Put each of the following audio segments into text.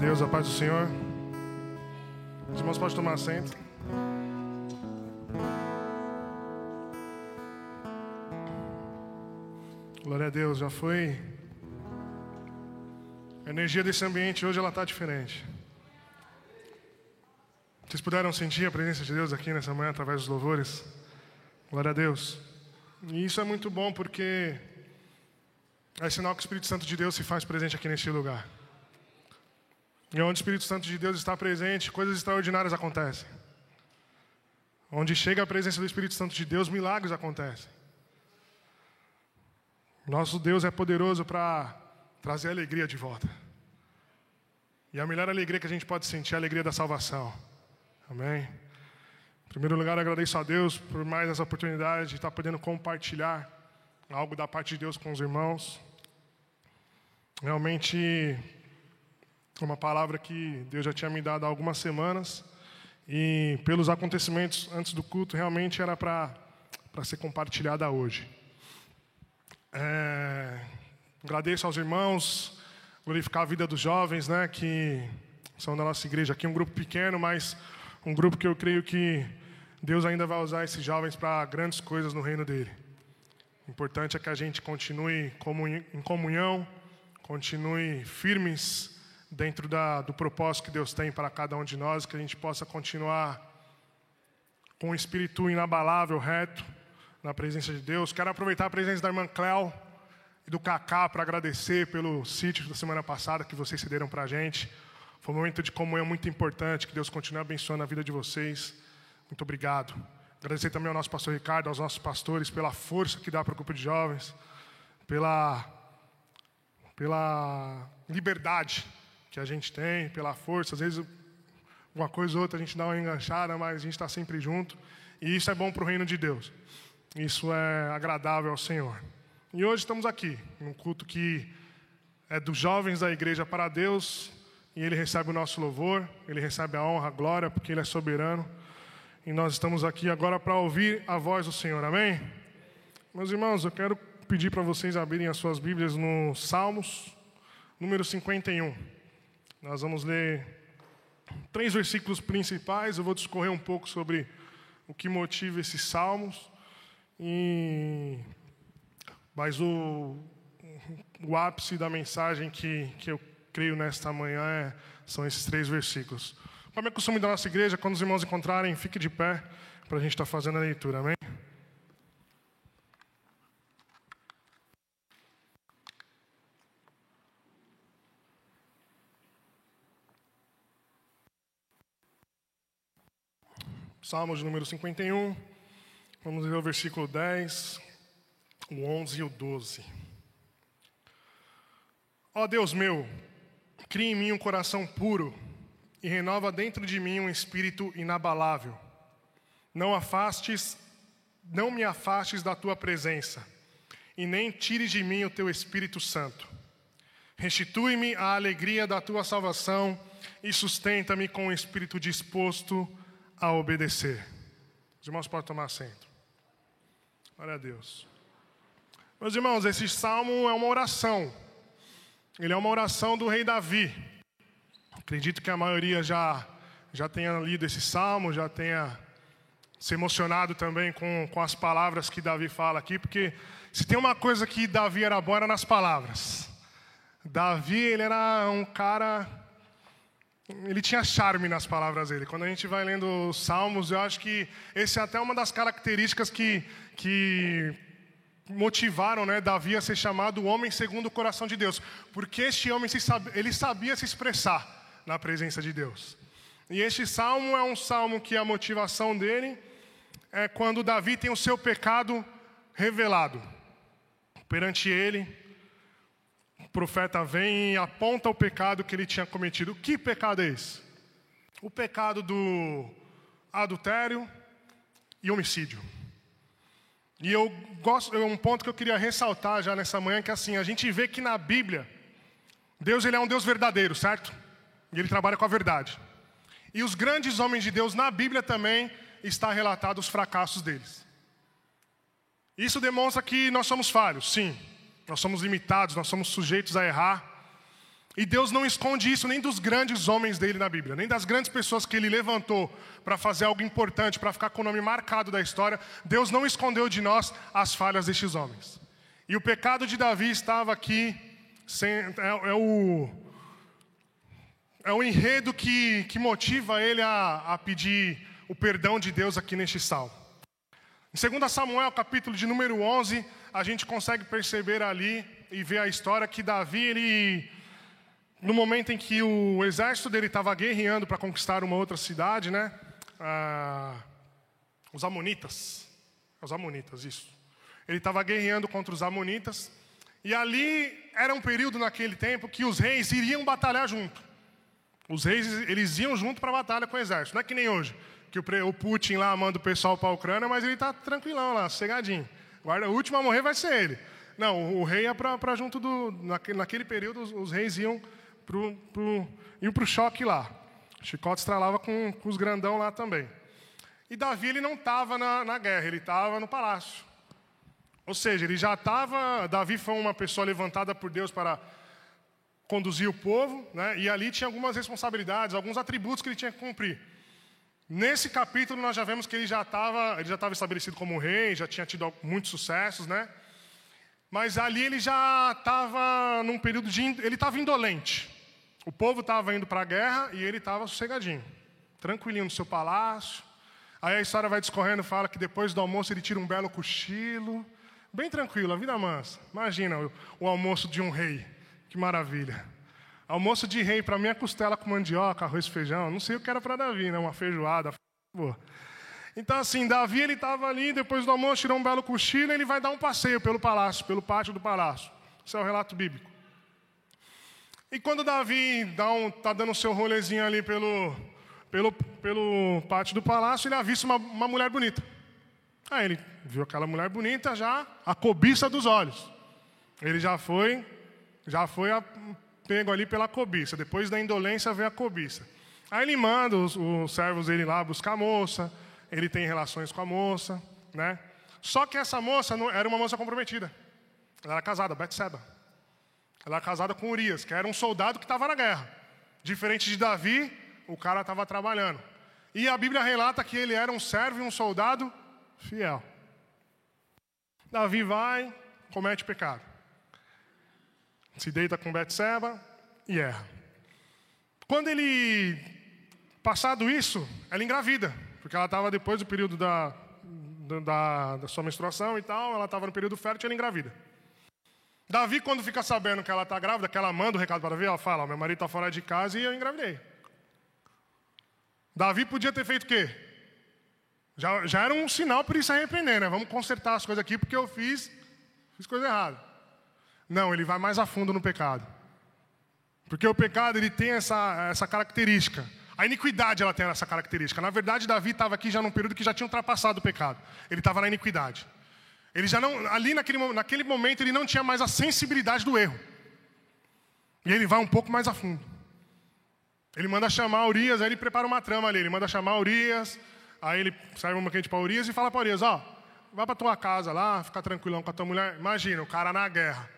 Deus, a paz do Senhor. Os irmãos podem tomar assento. Glória a Deus, já foi. A energia desse ambiente hoje ela está diferente. Vocês puderam sentir a presença de Deus aqui nessa manhã através dos louvores? Glória a Deus. E isso é muito bom porque é sinal que o Espírito Santo de Deus se faz presente aqui neste lugar. E onde o Espírito Santo de Deus está presente, coisas extraordinárias acontecem. Onde chega a presença do Espírito Santo de Deus, milagres acontecem. Nosso Deus é poderoso para trazer alegria de volta. E a melhor alegria que a gente pode sentir é a alegria da salvação. Amém? Em primeiro lugar, agradeço a Deus por mais essa oportunidade de estar podendo compartilhar algo da parte de Deus com os irmãos. Realmente, uma palavra que Deus já tinha me dado há algumas semanas. E pelos acontecimentos antes do culto, realmente era para ser compartilhada hoje. É, agradeço aos irmãos, glorificar a vida dos jovens, né, que são da nossa igreja aqui, um grupo pequeno, mas um grupo que eu creio que Deus ainda vai usar esses jovens para grandes coisas no reino dele. O importante é que a gente continue em comunhão, continue firmes dentro da, do propósito que Deus tem para cada um de nós, que a gente possa continuar com um espírito inabalável, reto, na presença de Deus. Quero aproveitar a presença da irmã Cléo e do Cacá para agradecer pelo sítio da semana passada que vocês cederam para a gente. Foi um momento de comunhão muito importante, que Deus continue abençoando a vida de vocês. Muito obrigado. Agradecer também ao nosso pastor Ricardo, aos nossos pastores, pela força que dá para o grupo de jovens, pela, pela liberdade que a gente tem, pela força. Às vezes, uma coisa ou outra a gente dá uma enganchada, mas a gente está sempre junto. E isso é bom para o reino de Deus. Isso é agradável ao Senhor. E hoje estamos aqui, num culto que é dos jovens da igreja para Deus, e Ele recebe o nosso louvor, Ele recebe a honra, a glória, porque Ele é soberano. E nós estamos aqui agora para ouvir a voz do Senhor, amém? Meus irmãos, eu quero pedir para vocês abrirem as suas Bíblias no Salmos, número 51. Nós vamos ler três versículos principais, eu vou discorrer um pouco sobre o que motiva esses salmos. E... Mas o, o ápice da mensagem que, que eu creio nesta manhã é, são esses três versículos. Como é costume da nossa igreja, quando os irmãos encontrarem, fique de pé para a gente estar tá fazendo a leitura, amém? Salmos número 51. Vamos ler o versículo 10, o 11 e o 12. Ó Deus meu, cria em mim um coração puro e renova dentro de mim um espírito inabalável. Não afastes, não me afastes da tua presença, e nem tires de mim o teu Espírito Santo. Restitui-me a alegria da tua salvação e sustenta-me com o espírito disposto a obedecer. Os irmãos podem tomar assento. Glória a Deus. Meus irmãos, esse salmo é uma oração. Ele é uma oração do rei Davi. Acredito que a maioria já, já tenha lido esse salmo, já tenha se emocionado também com, com as palavras que Davi fala aqui, porque se tem uma coisa que Davi era bom era nas palavras. Davi, ele era um cara ele tinha charme nas palavras dele. Quando a gente vai lendo os Salmos, eu acho que esse é até uma das características que, que motivaram né, Davi a ser chamado o homem segundo o coração de Deus. Porque este homem ele sabia se expressar na presença de Deus. E este salmo é um salmo que a motivação dele é quando Davi tem o seu pecado revelado perante ele profeta vem e aponta o pecado que ele tinha cometido. Que pecado é esse? O pecado do adultério e homicídio. E eu gosto, é um ponto que eu queria ressaltar já nessa manhã que assim, a gente vê que na Bíblia Deus ele é um Deus verdadeiro, certo? E ele trabalha com a verdade. E os grandes homens de Deus na Bíblia também está relatado os fracassos deles. Isso demonstra que nós somos falhos, sim. Nós somos limitados, nós somos sujeitos a errar. E Deus não esconde isso nem dos grandes homens dele na Bíblia, nem das grandes pessoas que ele levantou para fazer algo importante, para ficar com o nome marcado da história. Deus não escondeu de nós as falhas destes homens. E o pecado de Davi estava aqui, sem, é, é, o, é o enredo que, que motiva ele a, a pedir o perdão de Deus aqui neste salmo. Em 2 Samuel, capítulo de número 11, a gente consegue perceber ali e ver a história que Davi, ele no momento em que o exército dele estava guerreando para conquistar uma outra cidade, né? Ah, os Amonitas. Os Amonitas, isso. Ele estava guerreando contra os Amonitas. E ali era um período naquele tempo que os reis iriam batalhar junto. Os reis, eles iam junto para a batalha com o exército. Não é que nem hoje, que o Putin lá manda o pessoal para a Ucrânia, mas ele está tranquilão lá, sossegadinho. Guarda, o último a morrer vai ser ele. Não, o rei ia para junto do. Naquele, naquele período, os, os reis iam pro, pro, iam para o choque lá. Chicote estralava com, com, os grandão lá também. E Davi ele não estava na, na guerra, ele estava no palácio. Ou seja, ele já estava. Davi foi uma pessoa levantada por Deus para conduzir o povo, né? e ali tinha algumas responsabilidades, alguns atributos que ele tinha que cumprir. Nesse capítulo nós já vemos que ele já estava, ele já estava estabelecido como rei, já tinha tido muitos sucessos, né? Mas ali ele já estava num período de ele estava indolente. O povo estava indo para a guerra e ele estava sossegadinho, tranquilinho no seu palácio. Aí a história vai discorrendo, fala que depois do almoço ele tira um belo cochilo, bem tranquilo, a vida mansa. Imagina o, o almoço de um rei, que maravilha. Almoço de rei para mim é costela com mandioca, arroz e feijão. Não sei o que era para Davi, né? Uma feijoada. Então, assim, Davi ele estava ali, depois do almoço, tirou um belo cochilo e ele vai dar um passeio pelo palácio, pelo pátio do palácio. Esse é o relato bíblico. E quando Davi está um, tá dando o seu rolezinho ali pelo, pelo, pelo pátio do palácio, ele avista uma, uma mulher bonita. Aí ele viu aquela mulher bonita já, a cobiça dos olhos. Ele já foi, já foi a, pego ali pela cobiça. Depois da indolência veio a cobiça. Aí ele manda os, os servos dele lá buscar a moça, ele tem relações com a moça, né? Só que essa moça não, era uma moça comprometida. Ela era casada, Betseba. Ela era casada com Urias, que era um soldado que estava na guerra. Diferente de Davi, o cara estava trabalhando. E a Bíblia relata que ele era um servo e um soldado fiel. Davi vai, comete pecado. Se deita com Betseba e erra. Quando ele, passado isso, ela engravida, porque ela estava depois do período da, da, da sua menstruação e tal, ela estava no período fértil e ela engravida. Davi, quando fica sabendo que ela está grávida, que ela manda o recado para Davi, ela fala: meu marido está fora de casa e eu engravidei. Davi podia ter feito o quê? Já, já era um sinal para ele se arrepender, né? Vamos consertar as coisas aqui porque eu fiz, fiz coisa errada. Não, ele vai mais a fundo no pecado. Porque o pecado ele tem essa, essa característica. A iniquidade ela tem essa característica. Na verdade, Davi estava aqui já num período que já tinha ultrapassado o pecado. Ele estava na iniquidade. Ele já não, ali naquele, naquele momento, ele não tinha mais a sensibilidade do erro. E ele vai um pouco mais a fundo. Ele manda chamar Urias, aí ele prepara uma trama ali. Ele manda chamar Urias, aí ele serve uma quente para Urias e fala para Urias: Ó, vai para tua casa lá, fica tranquilão com a tua mulher. Imagina, o cara na guerra,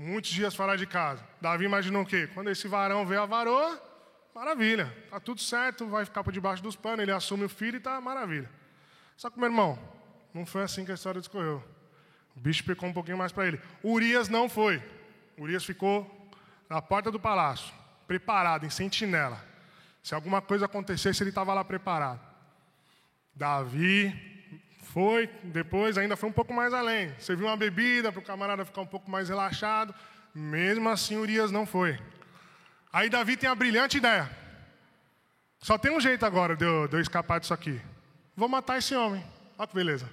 muitos dias fora de casa. Davi imaginou o quê? Quando esse varão vê a varoa, maravilha, tá tudo certo, vai ficar por debaixo dos panos, ele assume o filho e tá maravilha. Só que, meu irmão, não foi assim que a história discorreu. O bicho pecou um pouquinho mais para ele. Urias não foi. Urias ficou na porta do palácio, preparado, em sentinela. Se alguma coisa acontecesse, ele estava lá preparado. Davi foi, depois ainda foi um pouco mais além. Serviu uma bebida para o camarada ficar um pouco mais relaxado. Mesmo assim, Urias não foi. Aí Davi tem a brilhante ideia. Só tem um jeito agora de eu, de eu escapar disso aqui. Vou matar esse homem. Olha que beleza.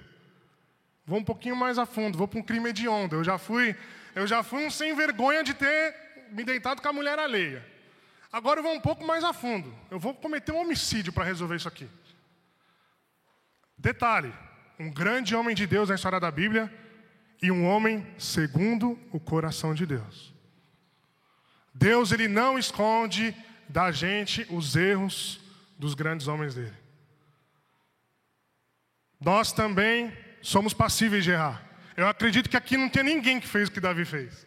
Vou um pouquinho mais a fundo, vou para um crime hediondo. Eu já fui, eu já fui um sem vergonha de ter me deitado com a mulher alheia. Agora eu vou um pouco mais a fundo. Eu vou cometer um homicídio para resolver isso aqui. Detalhe: um grande homem de Deus na história da Bíblia e um homem segundo o coração de Deus. Deus ele não esconde da gente os erros dos grandes homens dele. Nós também somos passíveis de errar. Eu acredito que aqui não tem ninguém que fez o que Davi fez.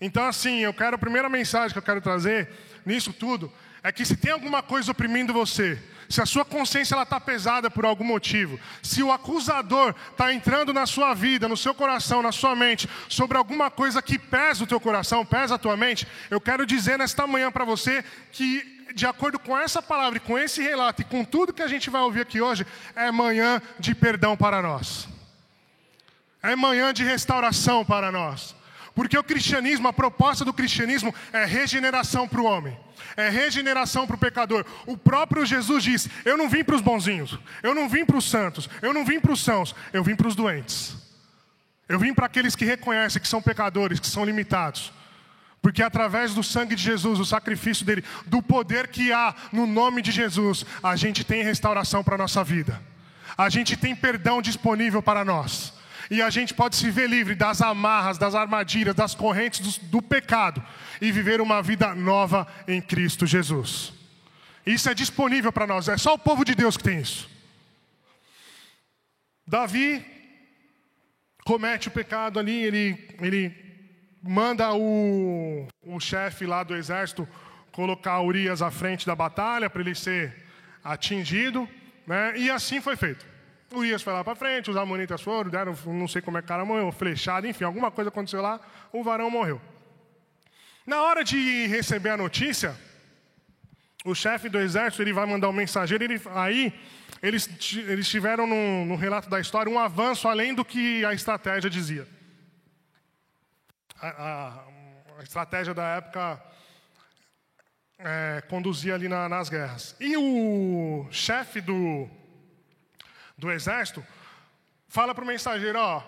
Então, assim, eu quero, a primeira mensagem que eu quero trazer nisso tudo é que se tem alguma coisa oprimindo você, se a sua consciência está pesada por algum motivo, se o acusador está entrando na sua vida, no seu coração, na sua mente, sobre alguma coisa que pesa o teu coração, pesa a tua mente, eu quero dizer nesta manhã para você que, de acordo com essa palavra com esse relato e com tudo que a gente vai ouvir aqui hoje, é manhã de perdão para nós, é manhã de restauração para nós. Porque o cristianismo, a proposta do cristianismo é regeneração para o homem, é regeneração para o pecador. O próprio Jesus diz: Eu não vim para os bonzinhos, eu não vim para os santos, eu não vim para os sãos, eu vim para os doentes. Eu vim para aqueles que reconhecem que são pecadores, que são limitados. Porque através do sangue de Jesus, o sacrifício dele, do poder que há no nome de Jesus, a gente tem restauração para a nossa vida. A gente tem perdão disponível para nós e a gente pode se ver livre das amarras, das armadilhas, das correntes do, do pecado e viver uma vida nova em Cristo Jesus. Isso é disponível para nós, é só o povo de Deus que tem isso. Davi comete o pecado ali, ele, ele manda o, o chefe lá do exército colocar Urias à frente da batalha para ele ser atingido, né? e assim foi feito. Urias foi lá para frente, os amonitas foram, deram, não sei como é que o cara morreu, flechado, enfim, alguma coisa aconteceu lá, o varão morreu. Na hora de receber a notícia, o chefe do exército ele vai mandar um mensageiro, ele, aí eles, eles tiveram no, no, relato da história um avanço além do que a estratégia dizia. A, a, a estratégia da época é, conduzia ali na, nas guerras. E o chefe do, do exército, fala para o mensageiro: ó,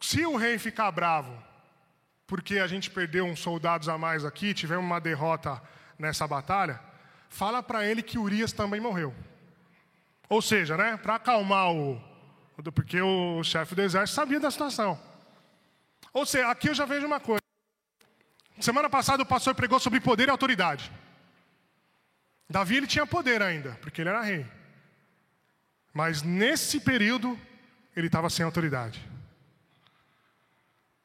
se o rei ficar bravo, porque a gente perdeu uns soldados a mais aqui, tivemos uma derrota nessa batalha, fala para ele que Urias também morreu. Ou seja, né, para acalmar o. Porque o chefe do exército sabia da situação. Ou seja, aqui eu já vejo uma coisa. Semana passada o pastor pregou sobre poder e autoridade. Davi ele tinha poder ainda, porque ele era rei. Mas nesse período, ele estava sem autoridade.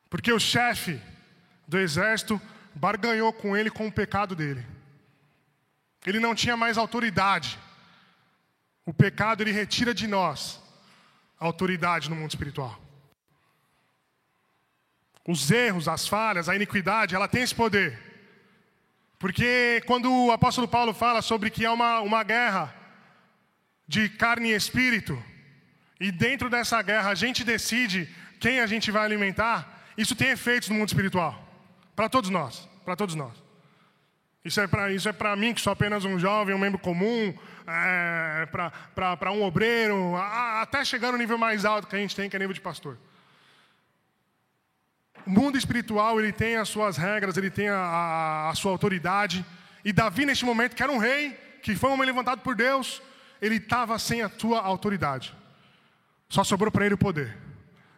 Porque o chefe do exército barganhou com ele com o pecado dele. Ele não tinha mais autoridade. O pecado ele retira de nós a autoridade no mundo espiritual. Os erros, as falhas, a iniquidade, ela tem esse poder. Porque quando o apóstolo Paulo fala sobre que há uma, uma guerra de carne e espírito, e dentro dessa guerra a gente decide quem a gente vai alimentar, isso tem efeitos no mundo espiritual. Para todos nós, para todos nós. Isso é para isso é para mim que sou apenas um jovem, um membro comum, é, para um obreiro, a, até chegar no nível mais alto que a gente tem, que é nível de pastor. O mundo espiritual ele tem as suas regras, ele tem a, a, a sua autoridade. E Davi neste momento, que era um rei, que foi um homem levantado por Deus, ele estava sem a tua autoridade. Só sobrou para ele o poder.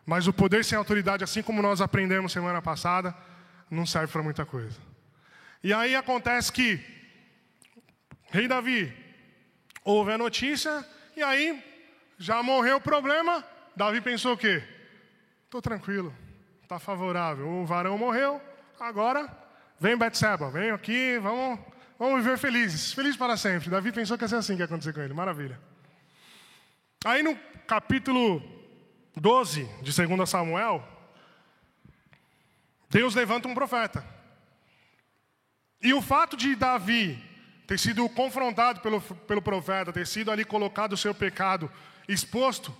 Mas o poder sem autoridade, assim como nós aprendemos semana passada, não serve para muita coisa. E aí acontece que Rei Davi ouve a notícia e aí já morreu o problema. Davi pensou o quê? Estou tranquilo, está favorável. O varão morreu, agora vem Betseba, vem aqui, vamos Vamos viver felizes, felizes para sempre. Davi pensou que ia ser assim que ia acontecer com ele, maravilha. Aí no capítulo 12 de 2 Samuel, Deus levanta um profeta. E o fato de Davi ter sido confrontado pelo, pelo profeta, ter sido ali colocado o seu pecado exposto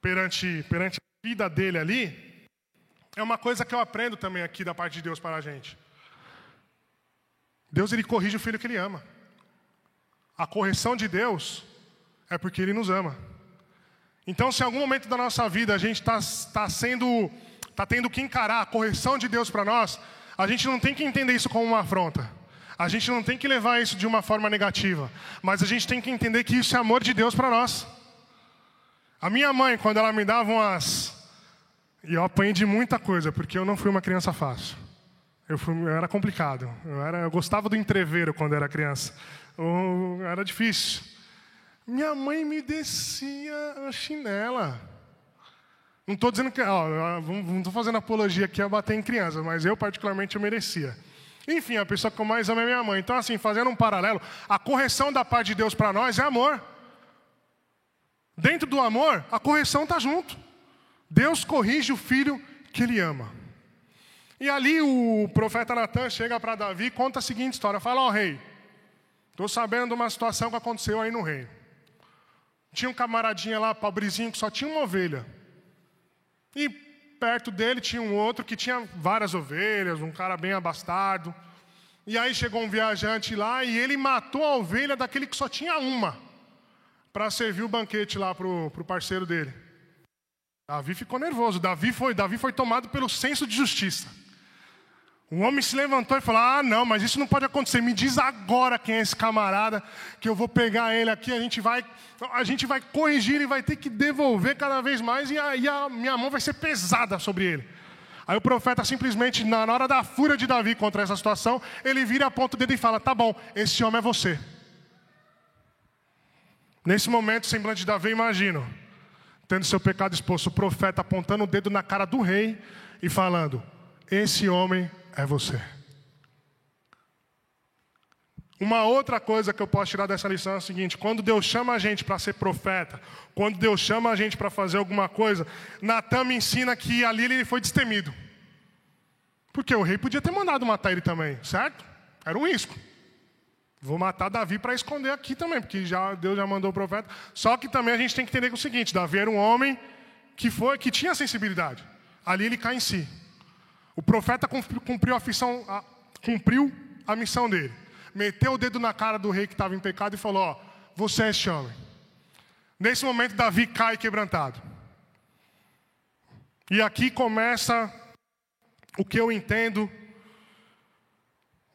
perante, perante a vida dele ali, é uma coisa que eu aprendo também aqui da parte de Deus para a gente. Deus ele corrige o filho que ele ama. A correção de Deus é porque ele nos ama. Então, se em algum momento da nossa vida a gente está tá sendo, está tendo que encarar a correção de Deus para nós, a gente não tem que entender isso como uma afronta. A gente não tem que levar isso de uma forma negativa, mas a gente tem que entender que isso é amor de Deus para nós. A minha mãe, quando ela me dava umas. E eu apanhei de muita coisa, porque eu não fui uma criança fácil. Eu, fui, eu era complicado. Eu, era, eu gostava do entreveiro quando era criança. Eu, era difícil. Minha mãe me descia a chinela. Não estou dizendo que. Ó, não estou fazendo apologia aqui a bater em crianças, mas eu, particularmente, eu merecia. Enfim, a pessoa que eu mais amo é minha mãe. Então, assim, fazendo um paralelo, a correção da parte de Deus para nós é amor. Dentro do amor, a correção está junto. Deus corrige o filho que ele ama. E ali o profeta Natan chega para Davi e conta a seguinte história: fala, ó oh, rei, estou sabendo de uma situação que aconteceu aí no reino. Tinha um camaradinha lá, pobrezinho, que só tinha uma ovelha. E perto dele tinha um outro que tinha várias ovelhas, um cara bem abastado. E aí chegou um viajante lá e ele matou a ovelha daquele que só tinha uma, para servir o banquete lá para o parceiro dele. Davi ficou nervoso. Davi foi, Davi foi tomado pelo senso de justiça. O homem se levantou e falou: Ah, não, mas isso não pode acontecer. Me diz agora quem é esse camarada, que eu vou pegar ele aqui. A gente vai, a gente vai corrigir e vai ter que devolver cada vez mais, e a, e a minha mão vai ser pesada sobre ele. Aí o profeta simplesmente, na hora da fúria de Davi contra essa situação, ele vira a ponta dele e fala: Tá bom, esse homem é você. Nesse momento, semblante de Davi, imagino, tendo seu pecado exposto, o profeta apontando o dedo na cara do rei e falando: Esse homem é você. Uma outra coisa que eu posso tirar dessa lição é o seguinte: quando Deus chama a gente para ser profeta, quando Deus chama a gente para fazer alguma coisa, Natan me ensina que ali ele foi destemido. Porque o rei podia ter mandado matar ele também, certo? Era um risco. Vou matar Davi para esconder aqui também, porque já, Deus já mandou o profeta. Só que também a gente tem que entender o seguinte: Davi era um homem que foi, que tinha sensibilidade. Ali ele cai em si. O profeta cumpriu a, cumpriu a missão dele. Meteu o dedo na cara do rei que estava em pecado e falou: Ó, você é este homem. Nesse momento, Davi cai quebrantado. E aqui começa o que eu entendo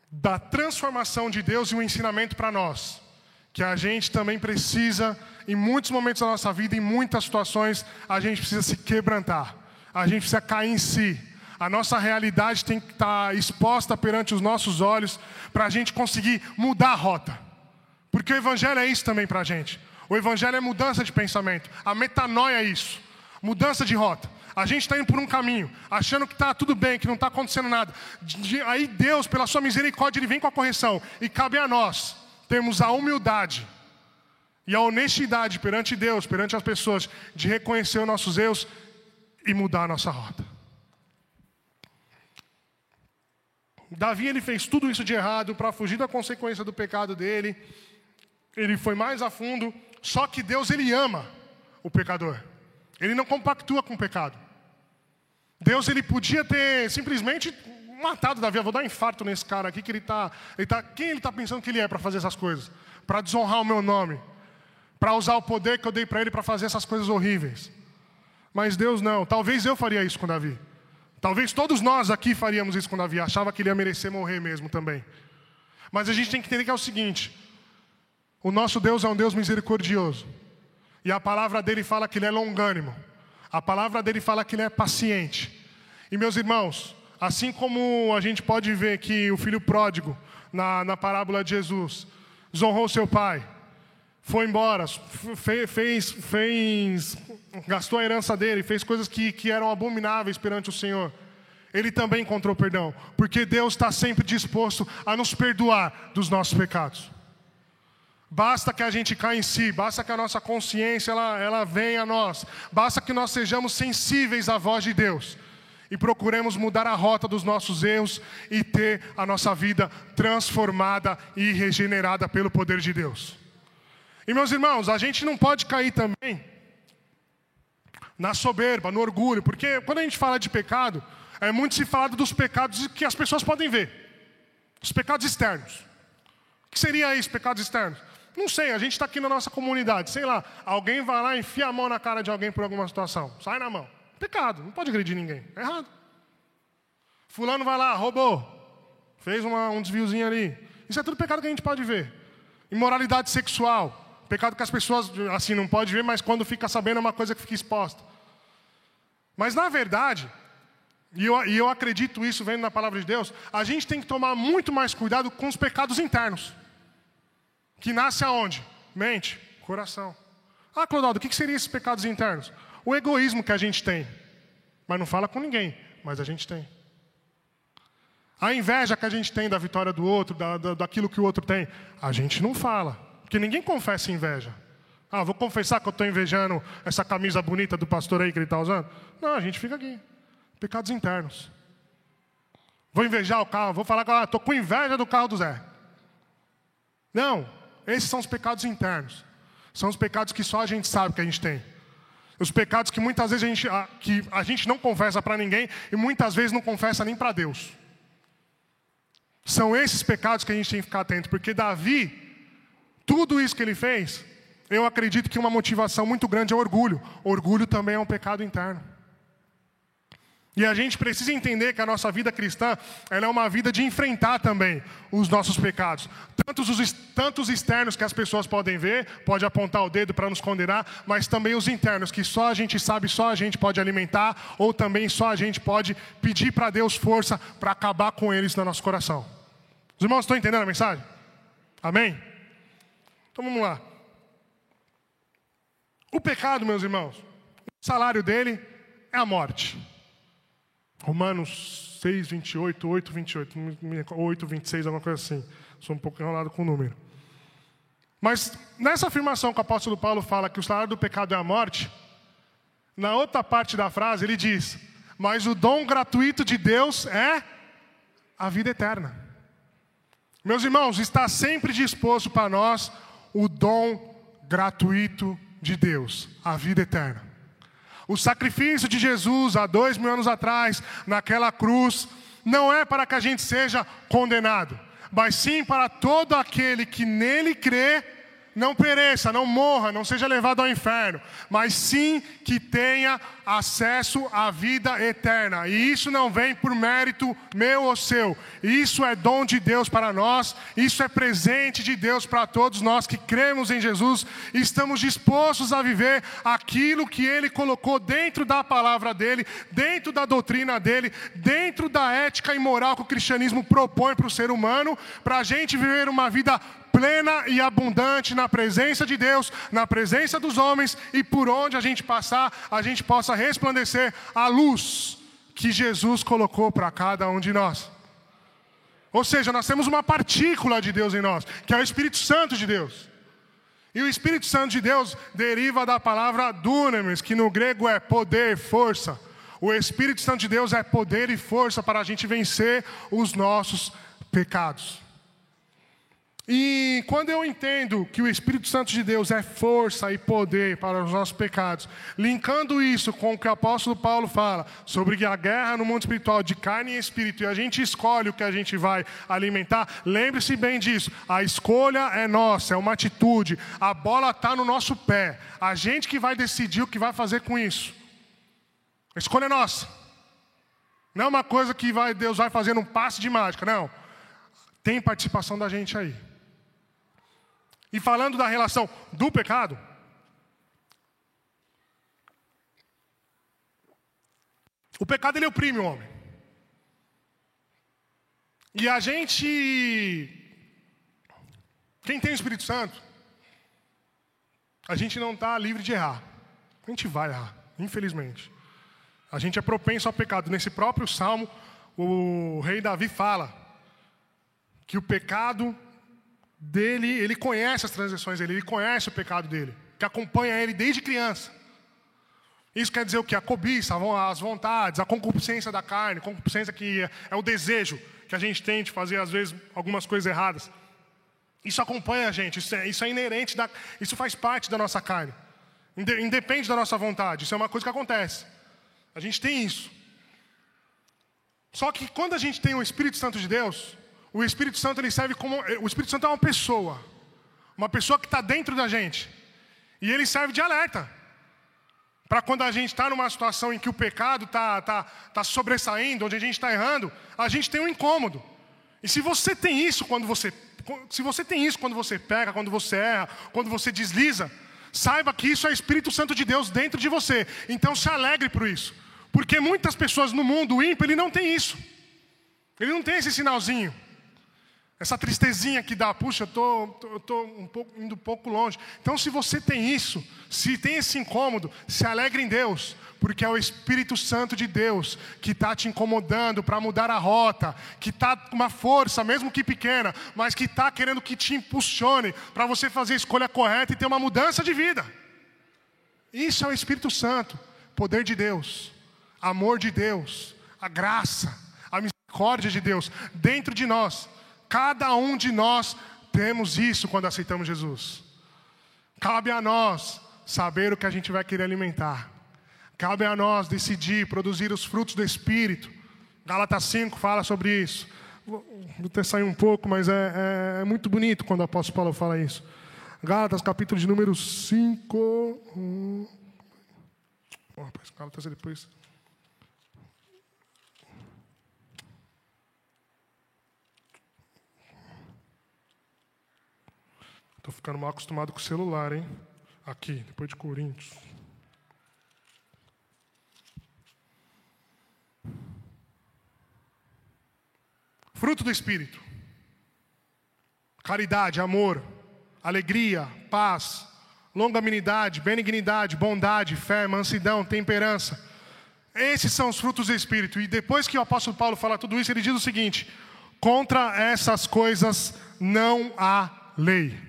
da transformação de Deus e o ensinamento para nós. Que a gente também precisa, em muitos momentos da nossa vida, em muitas situações, a gente precisa se quebrantar. A gente precisa cair em si a nossa realidade tem que estar exposta perante os nossos olhos para a gente conseguir mudar a rota. Porque o Evangelho é isso também para a gente. O Evangelho é mudança de pensamento. A metanoia é isso. Mudança de rota. A gente está indo por um caminho, achando que está tudo bem, que não está acontecendo nada. Aí Deus, pela sua misericórdia, Ele vem com a correção. E cabe a nós termos a humildade e a honestidade perante Deus, perante as pessoas, de reconhecer os nossos erros e mudar a nossa rota. Davi ele fez tudo isso de errado para fugir da consequência do pecado dele. Ele foi mais a fundo, só que Deus ele ama o pecador. Ele não compactua com o pecado. Deus ele podia ter simplesmente matado Davi. Eu vou dar um infarto nesse cara aqui que ele está, ele tá, quem ele está pensando que ele é para fazer essas coisas? Para desonrar o meu nome, para usar o poder que eu dei para ele para fazer essas coisas horríveis. Mas Deus não. Talvez eu faria isso com Davi. Talvez todos nós aqui faríamos isso com Davi, achava que ele ia merecer morrer mesmo também. Mas a gente tem que entender que é o seguinte: o nosso Deus é um Deus misericordioso. E a palavra dele fala que ele é longânimo. A palavra dele fala que ele é paciente. E meus irmãos, assim como a gente pode ver que o filho pródigo, na, na parábola de Jesus, desonrou seu pai, foi embora, fez, fez, fez, gastou a herança dele, fez coisas que, que eram abomináveis perante o Senhor. Ele também encontrou perdão, porque Deus está sempre disposto a nos perdoar dos nossos pecados. Basta que a gente caia em si, basta que a nossa consciência ela, ela venha a nós, basta que nós sejamos sensíveis à voz de Deus e procuremos mudar a rota dos nossos erros e ter a nossa vida transformada e regenerada pelo poder de Deus. E meus irmãos, a gente não pode cair também na soberba, no orgulho, porque quando a gente fala de pecado, é muito se falado dos pecados que as pessoas podem ver, os pecados externos. O que seria isso, pecados externos? Não sei, a gente está aqui na nossa comunidade, sei lá, alguém vai lá e enfia a mão na cara de alguém por alguma situação, sai na mão. Pecado, não pode agredir ninguém, é errado. Fulano vai lá, roubou, fez uma, um desviozinho ali. Isso é tudo pecado que a gente pode ver. Imoralidade sexual, Pecado que as pessoas assim não pode ver, mas quando fica sabendo é uma coisa que fica exposta. Mas na verdade, e eu, e eu acredito isso vendo na palavra de Deus, a gente tem que tomar muito mais cuidado com os pecados internos. Que nasce aonde? Mente, coração. Ah, Clodoaldo, o que, que seriam esses pecados internos? O egoísmo que a gente tem, mas não fala com ninguém, mas a gente tem. A inveja que a gente tem da vitória do outro, da, da, daquilo que o outro tem, a gente não fala, porque ninguém confessa inveja. Ah, vou confessar que eu estou invejando essa camisa bonita do pastor aí que ele está usando? Não, a gente fica aqui. Pecados internos. Vou invejar o carro, vou falar que ah, estou com inveja do carro do Zé. Não, esses são os pecados internos. São os pecados que só a gente sabe que a gente tem. Os pecados que muitas vezes a gente, a, que a gente não confessa para ninguém e muitas vezes não confessa nem para Deus. São esses pecados que a gente tem que ficar atento, porque Davi, tudo isso que ele fez, eu acredito que uma motivação muito grande é orgulho. Orgulho também é um pecado interno. E a gente precisa entender que a nossa vida cristã ela é uma vida de enfrentar também os nossos pecados. Tantos os, tantos externos que as pessoas podem ver, pode apontar o dedo para nos condenar, mas também os internos, que só a gente sabe, só a gente pode alimentar, ou também só a gente pode pedir para Deus força para acabar com eles no nosso coração. Os irmãos estão entendendo a mensagem? Amém? Então vamos lá. O pecado, meus irmãos, o salário dele é a morte. Romanos 6, 28, 8, 28, 8, 26, alguma coisa assim. Sou um pouco enrolado com o número. Mas nessa afirmação que o apóstolo Paulo fala que o salário do pecado é a morte, na outra parte da frase ele diz: Mas o dom gratuito de Deus é a vida eterna. Meus irmãos, está sempre disposto para nós o dom gratuito de Deus, a vida eterna. O sacrifício de Jesus há dois mil anos atrás, naquela cruz, não é para que a gente seja condenado, mas sim para todo aquele que nele crê não pereça, não morra, não seja levado ao inferno, mas sim que tenha acesso à vida eterna. E isso não vem por mérito meu ou seu. Isso é dom de Deus para nós, isso é presente de Deus para todos nós que cremos em Jesus e estamos dispostos a viver aquilo que ele colocou dentro da palavra dele, dentro da doutrina dele, dentro da ética e moral que o cristianismo propõe para o ser humano, para a gente viver uma vida plena e abundante na presença de Deus, na presença dos homens e por onde a gente passar, a gente possa resplandecer a luz que Jesus colocou para cada um de nós. Ou seja, nós temos uma partícula de Deus em nós, que é o Espírito Santo de Deus. E o Espírito Santo de Deus deriva da palavra dunamis, que no grego é poder, força. O Espírito Santo de Deus é poder e força para a gente vencer os nossos pecados. E quando eu entendo que o Espírito Santo de Deus é força e poder para os nossos pecados, linkando isso com o que o apóstolo Paulo fala sobre a guerra no mundo espiritual de carne e espírito, e a gente escolhe o que a gente vai alimentar, lembre-se bem disso: a escolha é nossa, é uma atitude, a bola está no nosso pé, a gente que vai decidir o que vai fazer com isso. A escolha é nossa, não é uma coisa que vai, Deus vai fazer num passe de mágica, não. Tem participação da gente aí. E falando da relação do pecado, o pecado ele oprime o homem. E a gente, quem tem o Espírito Santo, a gente não está livre de errar. A gente vai errar, infelizmente. A gente é propenso ao pecado. Nesse próprio salmo, o rei Davi fala que o pecado dele, ele conhece as transições dele, ele conhece o pecado dele, que acompanha ele desde criança. Isso quer dizer o que? A cobiça, as vontades, a concupiscência da carne, concupiscência que é, é o desejo que a gente tem de fazer, às vezes, algumas coisas erradas. Isso acompanha a gente, isso é, isso é inerente, da, isso faz parte da nossa carne. Independe da nossa vontade, isso é uma coisa que acontece. A gente tem isso. Só que quando a gente tem o Espírito Santo de Deus, o Espírito Santo ele serve como. O Espírito Santo é uma pessoa. Uma pessoa que está dentro da gente. E ele serve de alerta. Para quando a gente está numa situação em que o pecado está tá, tá sobressaindo, onde a gente está errando, a gente tem um incômodo. E se você tem isso quando você. Se você tem isso quando você pega, quando você erra, quando você desliza, saiba que isso é Espírito Santo de Deus dentro de você. Então se alegre por isso. Porque muitas pessoas no mundo ímpio, ele não tem isso. Ele não tem esse sinalzinho. Essa tristezinha que dá, puxa, eu tô, tô, tô um pouco, indo um pouco longe. Então, se você tem isso, se tem esse incômodo, se alegre em Deus, porque é o Espírito Santo de Deus que está te incomodando para mudar a rota, que está com uma força, mesmo que pequena, mas que está querendo que te impulsione para você fazer a escolha correta e ter uma mudança de vida. Isso é o Espírito Santo, poder de Deus, amor de Deus, a graça, a misericórdia de Deus dentro de nós. Cada um de nós temos isso quando aceitamos Jesus. Cabe a nós saber o que a gente vai querer alimentar. Cabe a nós decidir produzir os frutos do Espírito. Gálatas 5 fala sobre isso. Vou até sair um pouco, mas é, é, é, muito bonito quando o apóstolo Paulo fala isso. Gálatas, capítulo de número 5. Hum. Oh, rapaz, Gálatas é depois. Estou ficando mal acostumado com o celular, hein? Aqui, depois de Coríntios. Fruto do Espírito: caridade, amor, alegria, paz, longanimidade, benignidade, bondade, fé, mansidão, temperança. Esses são os frutos do Espírito. E depois que o apóstolo Paulo fala tudo isso, ele diz o seguinte: contra essas coisas não há lei.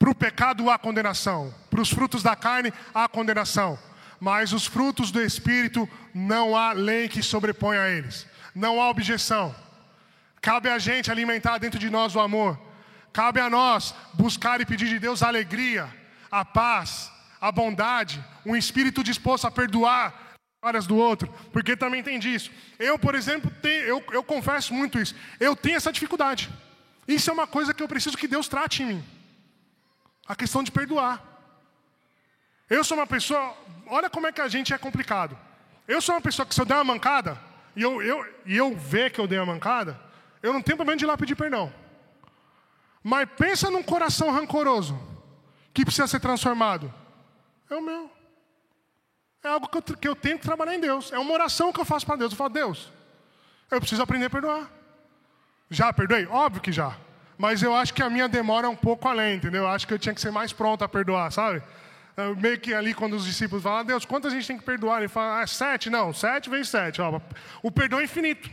Para o pecado há condenação, para os frutos da carne há condenação, mas os frutos do Espírito não há lei que sobreponha a eles, não há objeção. Cabe a gente alimentar dentro de nós o amor, cabe a nós buscar e pedir de Deus a alegria, a paz, a bondade, um espírito disposto a perdoar áreas do outro, porque também tem disso. Eu, por exemplo, tenho, eu, eu confesso muito isso, eu tenho essa dificuldade. Isso é uma coisa que eu preciso que Deus trate em mim a questão de perdoar. Eu sou uma pessoa, olha como é que a gente é complicado. Eu sou uma pessoa que se eu der uma mancada, e eu, eu, e eu ver que eu dei uma mancada, eu não tenho problema de ir lá pedir perdão. Mas pensa num coração rancoroso, que precisa ser transformado. É o meu. É algo que eu, que eu tenho que trabalhar em Deus. É uma oração que eu faço para Deus. Eu falo, Deus, eu preciso aprender a perdoar. Já perdoei? Óbvio que já mas eu acho que a minha demora é um pouco além, entendeu? Eu acho que eu tinha que ser mais pronto a perdoar, sabe? Meio que ali, quando os discípulos falam, ah, Deus, quanto a gente tem que perdoar? Ele fala, ah, sete? Não, sete vezes sete. Ó, o perdão é infinito.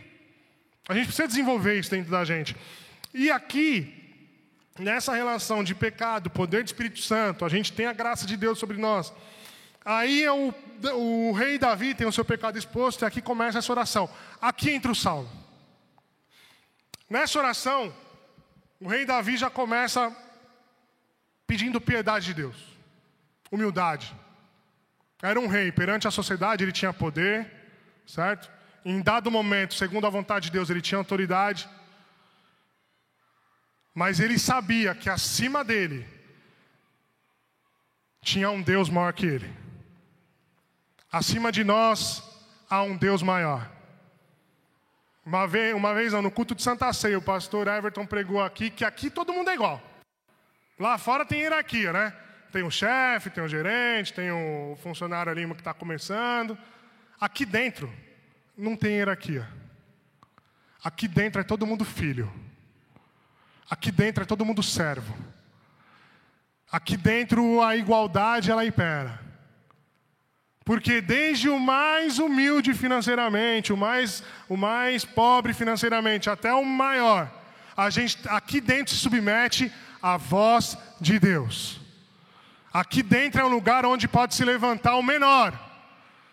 A gente precisa desenvolver isso dentro da gente. E aqui, nessa relação de pecado, poder do Espírito Santo, a gente tem a graça de Deus sobre nós. Aí é o, o rei Davi tem o seu pecado exposto, e aqui começa essa oração. Aqui entra o Saulo. Nessa oração, o rei Davi já começa pedindo piedade de Deus, humildade. Era um rei, perante a sociedade ele tinha poder, certo? Em dado momento, segundo a vontade de Deus, ele tinha autoridade. Mas ele sabia que acima dele tinha um Deus maior que ele. Acima de nós há um Deus maior. Uma vez, uma vez no culto de Santa Ceia, o pastor Everton pregou aqui que aqui todo mundo é igual. Lá fora tem hierarquia, né? Tem o chefe, tem o gerente, tem o funcionário ali que está começando. Aqui dentro não tem hierarquia. Aqui dentro é todo mundo filho. Aqui dentro é todo mundo servo. Aqui dentro a igualdade ela impera. Porque desde o mais humilde financeiramente, o mais, o mais pobre financeiramente, até o maior, a gente aqui dentro se submete à voz de Deus. Aqui dentro é um lugar onde pode se levantar o menor.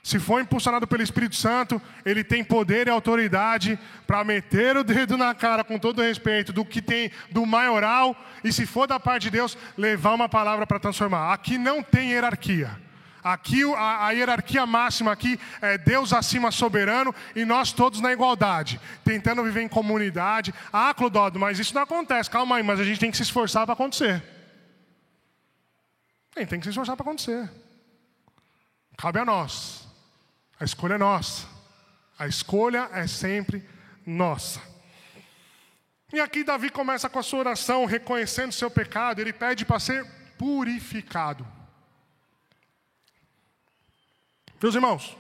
Se for impulsionado pelo Espírito Santo, ele tem poder e autoridade para meter o dedo na cara com todo respeito do que tem do maioral e se for da parte de Deus, levar uma palavra para transformar. Aqui não tem hierarquia. Aqui a, a, hierarquia máxima aqui é Deus acima soberano e nós todos na igualdade, tentando viver em comunidade. Ah, Clododo, mas isso não acontece. Calma aí, mas a gente tem que se esforçar para acontecer. Tem, tem que se esforçar para acontecer. Cabe a nós. A escolha é nossa. A escolha é sempre nossa. E aqui Davi começa com a sua oração, reconhecendo seu pecado, ele pede para ser purificado. Meus irmãos,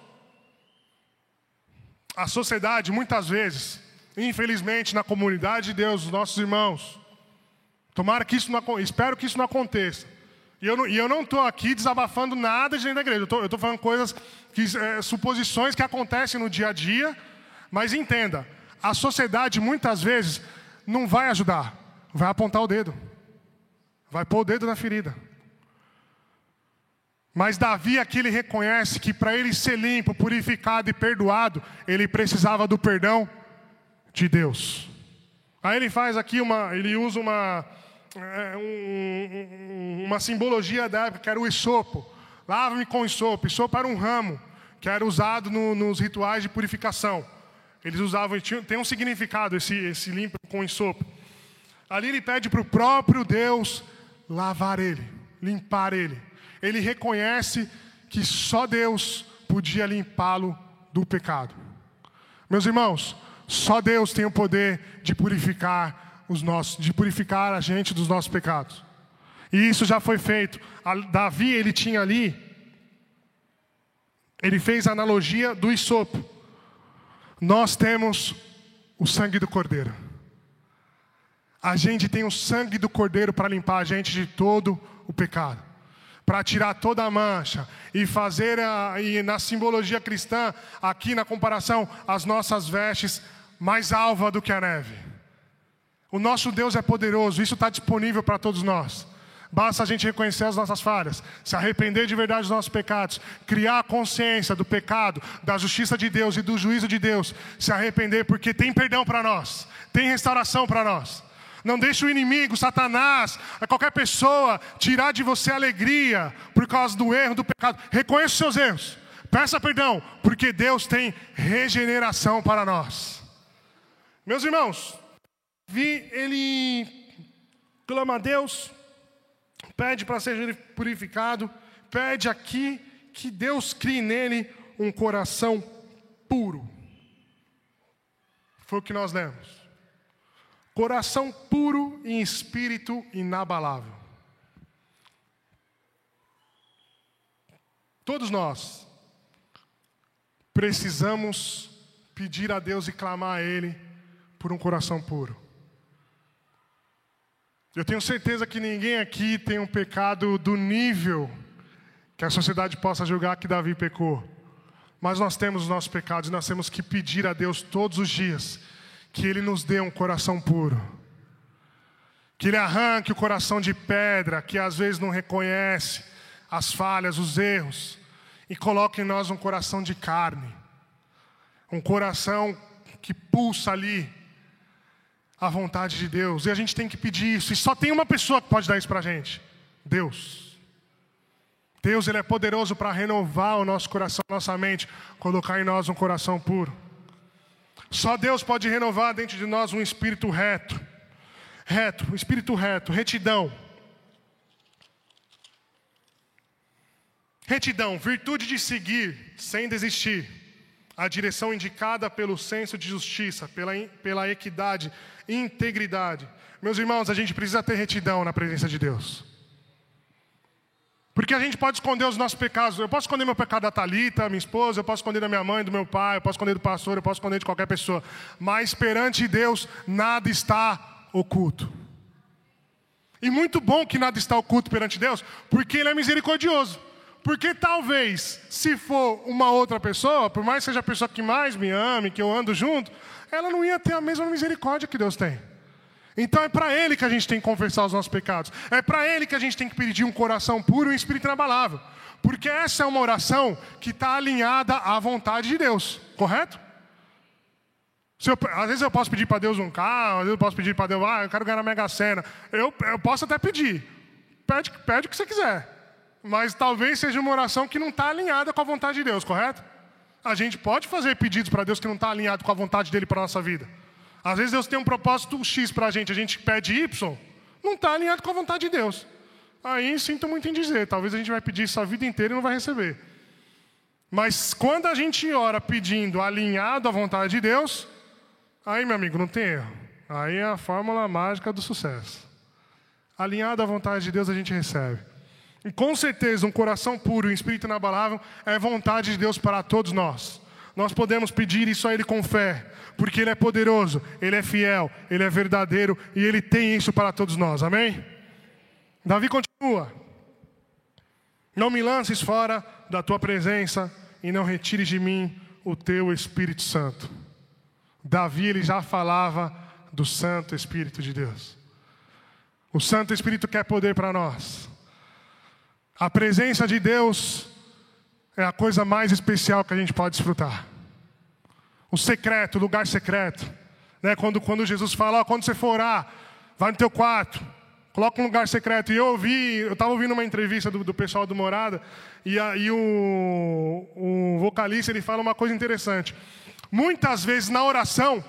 a sociedade muitas vezes infelizmente, na comunidade de Deus, os nossos irmãos. Tomara que isso não espero que isso não aconteça. E eu não estou aqui desabafando nada de dentro da igreja. Eu estou falando coisas, que, é, suposições que acontecem no dia a dia. Mas entenda, a sociedade muitas vezes não vai ajudar, vai apontar o dedo, vai pôr o dedo na ferida. Mas Davi aqui ele reconhece que para ele ser limpo, purificado e perdoado, ele precisava do perdão de Deus. Aí ele faz aqui uma, ele usa uma, é, um, uma simbologia da época, que era o isopo. Lava-me com isopo. Isopo era um ramo que era usado no, nos rituais de purificação. Eles usavam, tem um significado esse, esse limpo com isopo. Ali ele pede para o próprio Deus lavar ele, limpar ele ele reconhece que só Deus podia limpá-lo do pecado. Meus irmãos, só Deus tem o poder de purificar os nossos, de purificar a gente dos nossos pecados. E isso já foi feito. A, Davi, ele tinha ali, ele fez a analogia do isopo. Nós temos o sangue do cordeiro. A gente tem o sangue do cordeiro para limpar a gente de todo o pecado para tirar toda a mancha e fazer, a, e na simbologia cristã, aqui na comparação, as nossas vestes mais alva do que a neve. O nosso Deus é poderoso, isso está disponível para todos nós. Basta a gente reconhecer as nossas falhas, se arrepender de verdade dos nossos pecados, criar a consciência do pecado, da justiça de Deus e do juízo de Deus, se arrepender porque tem perdão para nós, tem restauração para nós. Não deixe o inimigo, Satanás, qualquer pessoa tirar de você a alegria por causa do erro, do pecado. Reconheça os seus erros. Peça perdão, porque Deus tem regeneração para nós. Meus irmãos, vi ele clama a Deus, pede para ser purificado, pede aqui que Deus crie nele um coração puro. Foi o que nós lemos. Coração puro e espírito inabalável. Todos nós precisamos pedir a Deus e clamar a Ele por um coração puro. Eu tenho certeza que ninguém aqui tem um pecado do nível que a sociedade possa julgar que Davi pecou. Mas nós temos os nossos pecados e nós temos que pedir a Deus todos os dias que Ele nos dê um coração puro. Que Ele arranque o coração de pedra, que às vezes não reconhece as falhas, os erros, e coloque em nós um coração de carne. Um coração que pulsa ali a vontade de Deus. E a gente tem que pedir isso. E só tem uma pessoa que pode dar isso para a gente: Deus. Deus ele é poderoso para renovar o nosso coração, nossa mente, colocar em nós um coração puro. Só Deus pode renovar dentro de nós um espírito reto. Reto, um espírito reto, retidão. Retidão, virtude de seguir sem desistir. A direção indicada pelo senso de justiça, pela, pela equidade, integridade. Meus irmãos, a gente precisa ter retidão na presença de Deus. Porque a gente pode esconder os nossos pecados. Eu posso esconder meu pecado da Talita, minha esposa, eu posso esconder da minha mãe, do meu pai, eu posso esconder do pastor, eu posso esconder de qualquer pessoa. Mas perante Deus nada está oculto. E muito bom que nada está oculto perante Deus, porque Ele é misericordioso. Porque talvez, se for uma outra pessoa, por mais que seja a pessoa que mais me ame, que eu ando junto, ela não ia ter a mesma misericórdia que Deus tem. Então é para Ele que a gente tem que confessar os nossos pecados. É para Ele que a gente tem que pedir um coração puro e um espírito inabalável. Porque essa é uma oração que está alinhada à vontade de Deus, correto? Eu, às vezes eu posso pedir para Deus um carro, às vezes eu posso pedir para Deus, ah, eu quero ganhar na Mega Sena. Eu, eu posso até pedir. Pede, pede o que você quiser. Mas talvez seja uma oração que não está alinhada com a vontade de Deus, correto? A gente pode fazer pedidos para Deus que não está alinhado com a vontade dele para a nossa vida. Às vezes Deus tem um propósito X para a gente, a gente pede Y, não está alinhado com a vontade de Deus. Aí sinto muito em dizer, talvez a gente vai pedir isso a vida inteira e não vai receber. Mas quando a gente ora pedindo alinhado à vontade de Deus, aí, meu amigo, não tem erro. Aí é a fórmula mágica do sucesso. Alinhado à vontade de Deus, a gente recebe. E com certeza, um coração puro um espírito inabalável é vontade de Deus para todos nós. Nós podemos pedir isso a Ele com fé, porque Ele é poderoso, Ele é fiel, Ele é verdadeiro e Ele tem isso para todos nós, amém? Davi continua: Não me lances fora da tua presença e não retires de mim o teu Espírito Santo. Davi ele já falava do Santo Espírito de Deus. O Santo Espírito quer poder para nós. A presença de Deus é a coisa mais especial que a gente pode desfrutar. O secreto, o lugar secreto. Né? Quando, quando Jesus fala, quando você for orar, vai no teu quarto, coloca um lugar secreto. E eu ouvi, eu estava ouvindo uma entrevista do, do, pessoal do Morada, e aí o, o vocalista ele fala uma coisa interessante. Muitas vezes na oração,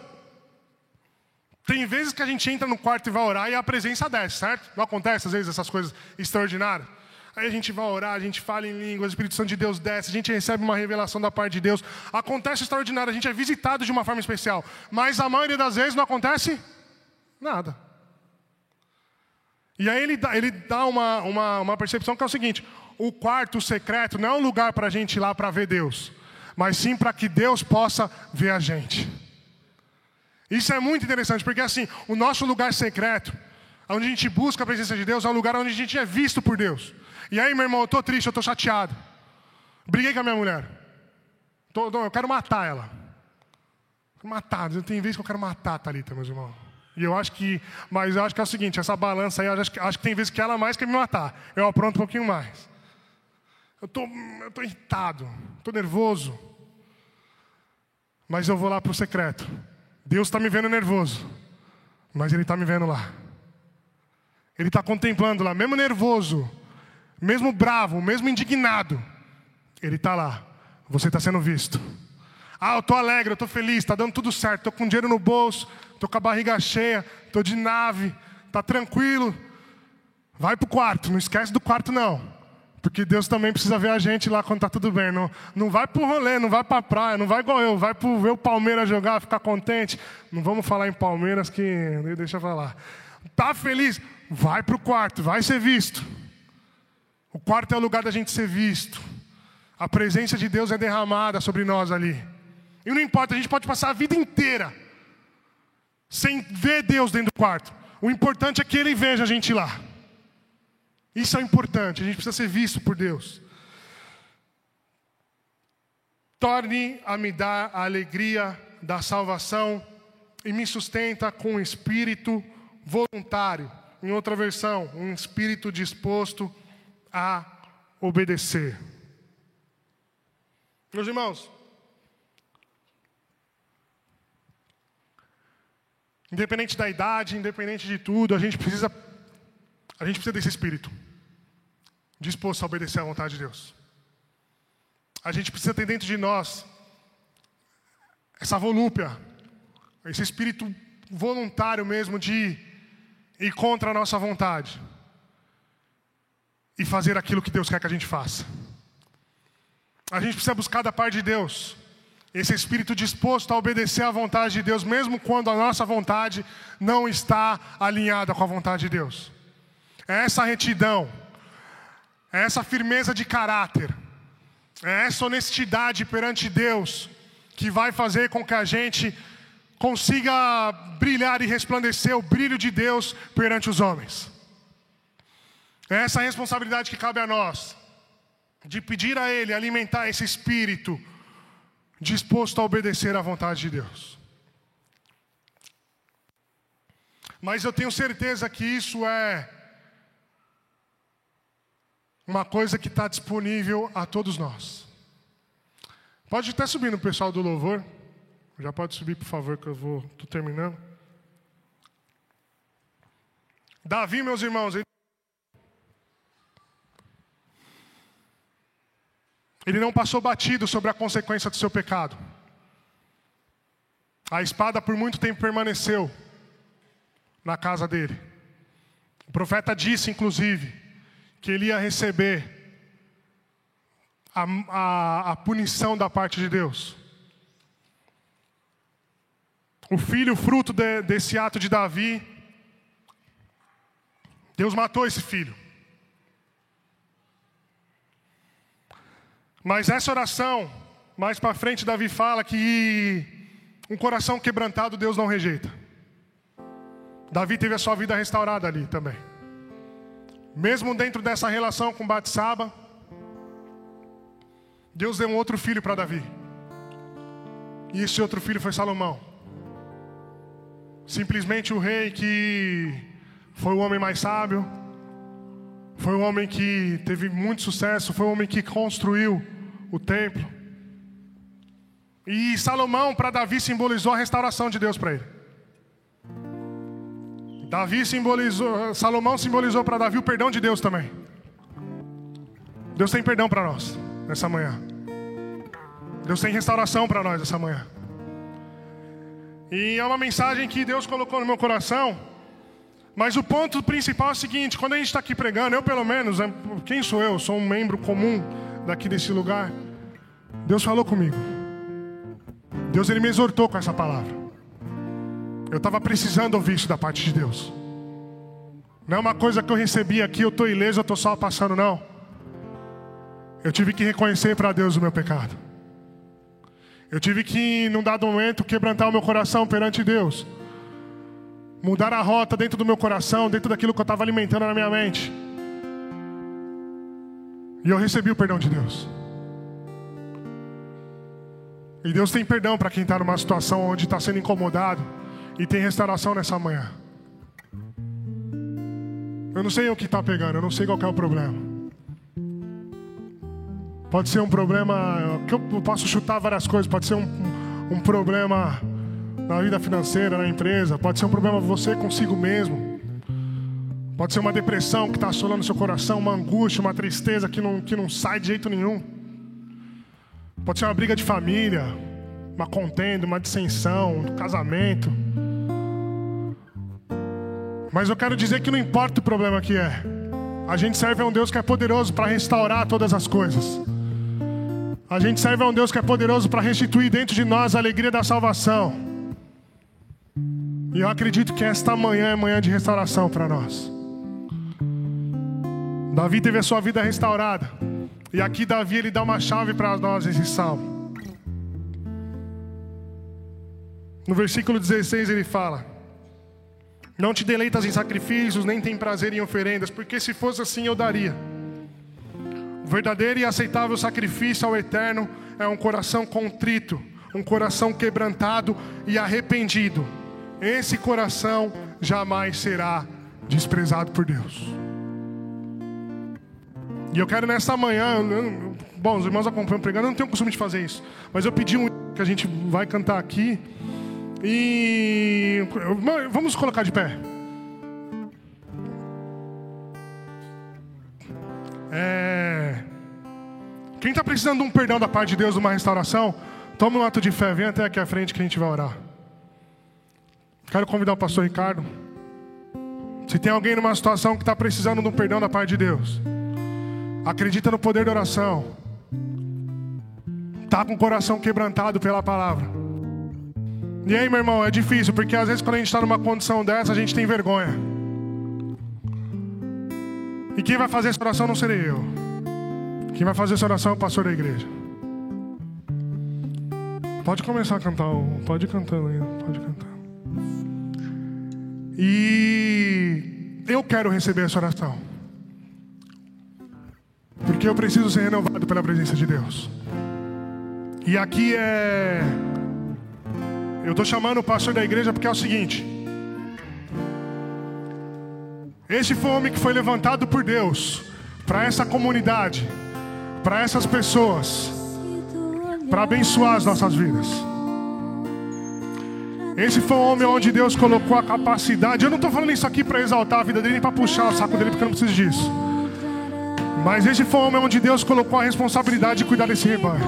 tem vezes que a gente entra no quarto e vai orar e a presença desce, certo? Não acontece às vezes essas coisas extraordinárias? Aí a gente vai orar, a gente fala em línguas, o Espírito Santo de Deus desce, a gente recebe uma revelação da parte de Deus. Acontece extraordinário, a gente é visitado de uma forma especial. Mas a maioria das vezes não acontece nada. E aí ele dá, ele dá uma, uma, uma percepção que é o seguinte: o quarto secreto não é um lugar para a gente ir lá para ver Deus, mas sim para que Deus possa ver a gente. Isso é muito interessante, porque assim, o nosso lugar secreto, onde a gente busca a presença de Deus, é um lugar onde a gente é visto por Deus. E aí, meu irmão, eu estou triste, eu estou chateado. Briguei com a minha mulher. Tô, eu quero matar ela. Matar, tem vezes que eu quero matar a Thalita, meus irmãos. E eu acho que, mas eu acho que é o seguinte, essa balança aí, acho que, acho que tem vezes que ela mais quer me matar. Eu apronto um pouquinho mais. Eu tô, eu tô irritado, estou nervoso. Mas eu vou lá para o secreto. Deus está me vendo nervoso, mas Ele está me vendo lá. Ele está contemplando lá, mesmo nervoso, mesmo bravo, mesmo indignado. Ele está lá. Você está sendo visto. Ah, eu estou alegre, eu estou feliz, está dando tudo certo, estou com dinheiro no bolso, estou com a barriga cheia, estou de nave, está tranquilo. Vai para o quarto, não esquece do quarto não. Porque Deus também precisa ver a gente lá quando está tudo bem. Não, não vai para o rolê, não vai para a praia, não vai igual eu, vai para ver o Palmeiras jogar, ficar contente. Não vamos falar em Palmeiras que deixa falar. Tá feliz? Vai para o quarto, vai ser visto. O quarto é o lugar da gente ser visto. A presença de Deus é derramada sobre nós ali. E não importa, a gente pode passar a vida inteira sem ver Deus dentro do quarto. O importante é que Ele veja a gente lá. Isso é importante, a gente precisa ser visto por Deus. Torne a me dar a alegria da salvação e me sustenta com um espírito voluntário. Em outra versão, um espírito disposto a obedecer. Meus irmãos, Independente da idade, independente de tudo, a gente precisa a gente precisa desse espírito disposto a obedecer à vontade de Deus. A gente precisa ter dentro de nós essa volúpia, esse espírito voluntário mesmo de ir contra a nossa vontade e fazer aquilo que Deus quer que a gente faça. A gente precisa buscar da parte de Deus esse espírito disposto a obedecer à vontade de Deus, mesmo quando a nossa vontade não está alinhada com a vontade de Deus. É essa retidão, é essa firmeza de caráter, é essa honestidade perante Deus que vai fazer com que a gente consiga brilhar e resplandecer o brilho de Deus perante os homens. É essa responsabilidade que cabe a nós, de pedir a Ele alimentar esse espírito disposto a obedecer à vontade de Deus. Mas eu tenho certeza que isso é uma coisa que está disponível a todos nós. Pode até subir no pessoal do louvor. Já pode subir, por favor, que eu vou. Estou terminando. Davi, meus irmãos, ele Ele não passou batido sobre a consequência do seu pecado. A espada por muito tempo permaneceu na casa dele. O profeta disse, inclusive, que ele ia receber a, a, a punição da parte de Deus. O filho, fruto de, desse ato de Davi, Deus matou esse filho. Mas essa oração Mais para frente, Davi fala que um coração quebrantado Deus não rejeita. Davi teve a sua vida restaurada ali também. Mesmo dentro dessa relação com Batsaba, Deus deu um outro filho para Davi. E esse outro filho foi Salomão. Simplesmente o rei que foi o homem mais sábio, foi o homem que teve muito sucesso, foi o homem que construiu o templo. E Salomão, para Davi, simbolizou a restauração de Deus para ele. Davi simbolizou, Salomão simbolizou para Davi o perdão de Deus também. Deus tem perdão para nós nessa manhã. Deus tem restauração para nós essa manhã. E é uma mensagem que Deus colocou no meu coração. Mas o ponto principal é o seguinte: quando a gente está aqui pregando, eu pelo menos, quem sou eu? Sou um membro comum daqui desse lugar. Deus falou comigo. Deus ele me exortou com essa palavra. Eu estava precisando ouvir isso da parte de Deus. Não é uma coisa que eu recebi aqui, eu estou ileso, eu estou só passando, não. Eu tive que reconhecer para Deus o meu pecado. Eu tive que, num dado momento, quebrantar o meu coração perante Deus. Mudar a rota dentro do meu coração, dentro daquilo que eu estava alimentando na minha mente. E eu recebi o perdão de Deus. E Deus tem perdão para quem está numa situação onde está sendo incomodado e tem restauração nessa manhã. Eu não sei o que está pegando, eu não sei qual é o problema. Pode ser um problema que eu posso chutar várias coisas. Pode ser um, um problema na vida financeira, na empresa. Pode ser um problema você consigo mesmo. Pode ser uma depressão que está assolando seu coração, uma angústia, uma tristeza que não, que não sai de jeito nenhum. Pode ser uma briga de família, uma contenda, uma dissensão, um casamento. Mas eu quero dizer que não importa o problema que é. A gente serve a um Deus que é poderoso para restaurar todas as coisas. A gente serve a um Deus que é poderoso para restituir dentro de nós a alegria da salvação. E eu acredito que esta manhã é manhã de restauração para nós. Davi teve a sua vida restaurada. E aqui Davi ele dá uma chave para nós esse salmo. No versículo 16 ele fala: Não te deleitas em sacrifícios, nem tem prazer em oferendas, porque se fosse assim eu daria. O verdadeiro e aceitável sacrifício ao Eterno é um coração contrito, um coração quebrantado e arrependido. Esse coração jamais será desprezado por Deus. E eu quero nessa manhã, bom, os irmãos acompanham pregando, eu não tenho costume de fazer isso, mas eu pedi um que a gente vai cantar aqui. E vamos colocar de pé. É... Quem está precisando de um perdão da parte de Deus, de uma restauração, toma um ato de fé, vem até aqui à frente que a gente vai orar. Quero convidar o pastor Ricardo. Se tem alguém numa situação que está precisando de um perdão da parte de Deus, acredita no poder da oração, está com o coração quebrantado pela palavra. E aí, meu irmão, é difícil, porque às vezes quando a gente está numa condição dessa, a gente tem vergonha. E quem vai fazer essa oração não serei eu. Quem vai fazer essa oração é o pastor da igreja. Pode começar a cantar, pode ir cantando aí, pode cantar. E eu quero receber essa oração. Porque eu preciso ser renovado pela presença de Deus. E aqui é. Eu estou chamando o pastor da igreja porque é o seguinte. Esse foi o homem que foi levantado por Deus para essa comunidade, para essas pessoas, para abençoar as nossas vidas. Esse foi o homem onde Deus colocou a capacidade. Eu não estou falando isso aqui para exaltar a vida dele, nem para puxar o saco dele, porque eu não preciso disso. Mas esse foi o homem onde Deus colocou a responsabilidade de cuidar desse rebanho.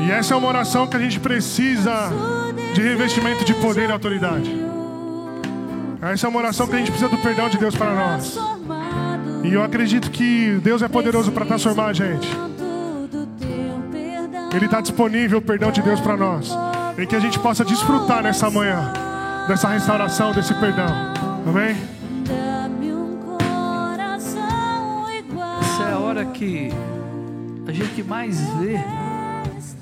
E essa é uma oração que a gente precisa de revestimento de poder e autoridade. Essa é uma oração que a gente precisa do perdão de Deus para nós. E eu acredito que Deus é poderoso para transformar a gente. Ele está disponível o perdão de Deus para nós. E que a gente possa desfrutar nessa manhã dessa restauração, desse perdão. Amém? Que a gente mais vê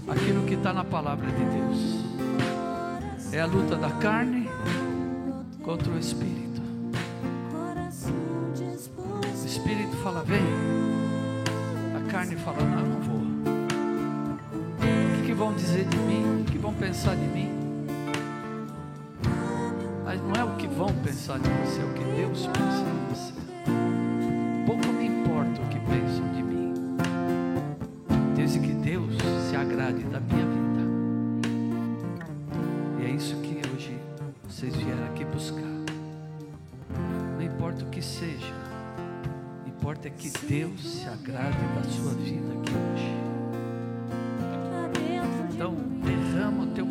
aquilo que está na palavra de Deus. É a luta da carne contra o espírito. O espírito fala, vem. A carne fala, não, não vou. O que, que vão dizer de mim? O que vão pensar de mim? Mas não é o que vão pensar de você, é o que Deus pensa importa é que Deus se agrade da sua vida aqui hoje. Então, derrama o teu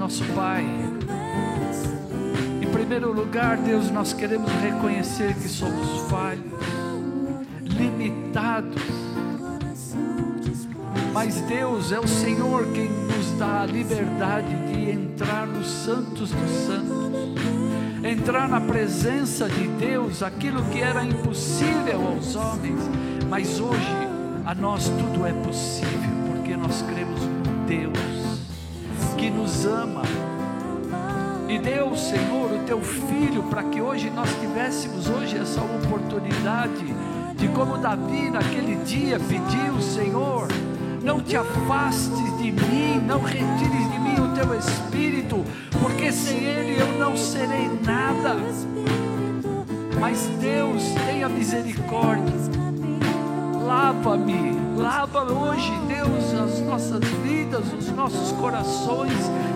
nosso Pai, em primeiro lugar, Deus, nós queremos reconhecer que somos falhos, limitados. Mas Deus é o Senhor quem nos dá a liberdade de entrar nos santos dos santos, entrar na presença de Deus, aquilo que era impossível aos homens, mas hoje a nós tudo é possível, porque nós cremos no Deus que nos ama e deu, Senhor, o teu filho para que hoje nós tivéssemos hoje essa oportunidade de como Davi naquele dia pediu, Senhor, não te afastes de mim, não retires de mim o teu espírito, porque sem ele eu não serei nada. Mas Deus, tenha misericórdia. Lava-me, lava hoje, Deus, as nossas vidas, os nossos corações,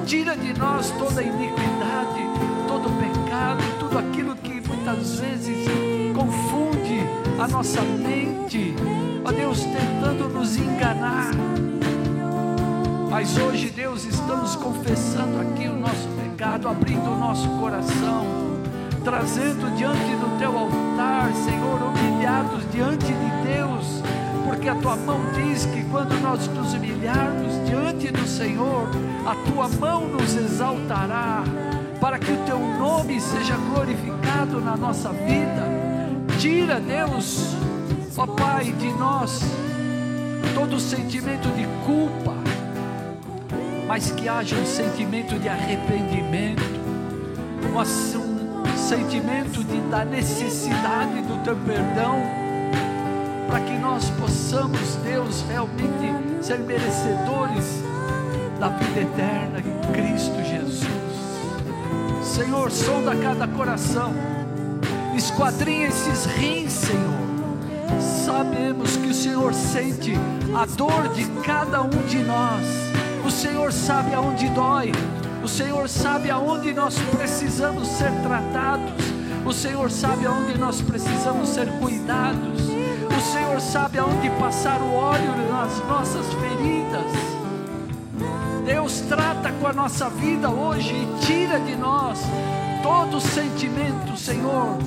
tira de nós toda iniquidade, todo pecado, tudo aquilo que muitas vezes confunde a nossa mente, ó Deus, tentando nos enganar. Mas hoje, Deus, estamos confessando aqui o nosso pecado, abrindo o nosso coração, trazendo diante do teu altar, Senhor, humilhados diante de Deus, porque a tua mão diz que quando nós nos humilharmos diante do Senhor, a tua mão nos exaltará, para que o teu nome seja glorificado na nossa vida. Tira, Deus, ó Pai, de nós todo sentimento de culpa, mas que haja um sentimento de arrependimento, um, sentimento de, da necessidade do teu perdão, para que nós possamos, Deus, realmente ser merecedores da vida eterna em Cristo Jesus. Senhor, sonda cada coração, esquadrinha esses rins, Senhor. Sabemos que o Senhor sente a dor de cada um de nós. O Senhor sabe aonde dói. O Senhor sabe aonde nós precisamos ser tratados. O Senhor sabe aonde nós precisamos ser cuidados. O Senhor sabe aonde passar o óleo nas nossas feridas. Deus trata com a nossa vida hoje e tira de nós todo sentimento, Senhor,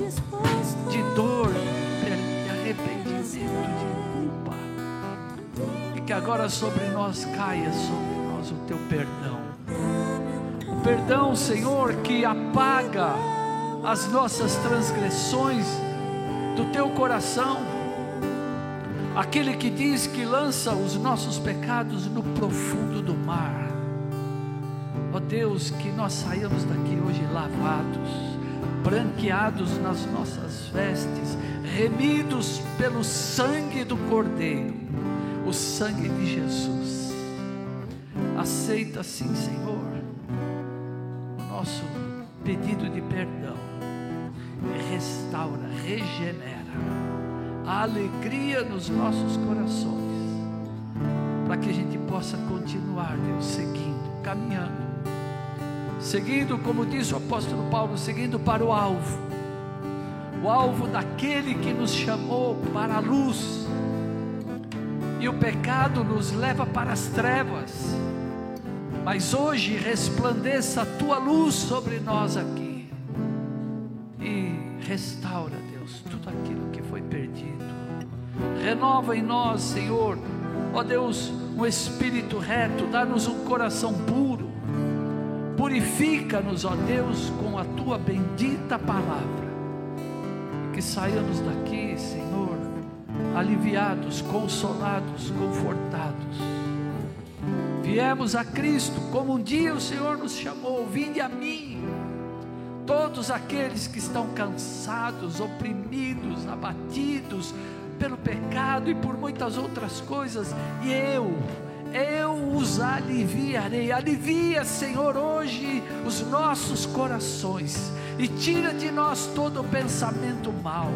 de dor, de arrependimento, de culpa. E que agora sobre nós caia sobre nós o teu perdão. O perdão, Senhor, que apaga as nossas transgressões do teu coração. Aquele que diz que lança os nossos pecados no profundo do mar. Ó Deus, que nós saímos daqui hoje lavados, branqueados nas nossas vestes, remidos pelo sangue do Cordeiro, o sangue de Jesus. Aceita sim, Senhor, o nosso pedido de perdão. Restaura, regenera a alegria nos nossos corações, para que a gente possa continuar, Deus, seguindo, caminhando seguindo, como diz o apóstolo Paulo, seguindo para o alvo, o alvo daquele que nos chamou para a luz, e o pecado nos leva para as trevas, mas hoje resplandeça a tua luz sobre nós aqui, e restaura, Deus, tudo aquilo renova em nós, Senhor, ó Deus, um espírito reto, dá-nos um coração puro, Purifica-nos, ó Deus, com a tua bendita palavra. Que saiamos daqui, Senhor, aliviados, consolados, confortados. Viemos a Cristo, como um dia o Senhor nos chamou: vinde a mim, todos aqueles que estão cansados, oprimidos, abatidos pelo pecado e por muitas outras coisas, e eu eu os aliviarei. Alivia, Senhor, hoje os nossos corações e tira de nós todo o pensamento mal,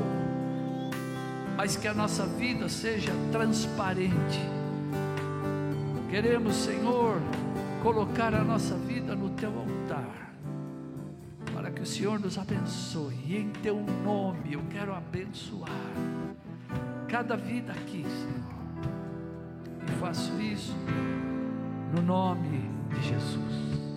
mas que a nossa vida seja transparente. Queremos, Senhor, colocar a nossa vida no teu altar, para que o Senhor nos abençoe, e em teu nome eu quero abençoar cada vida aqui, Senhor e faço isso no nome de Jesus.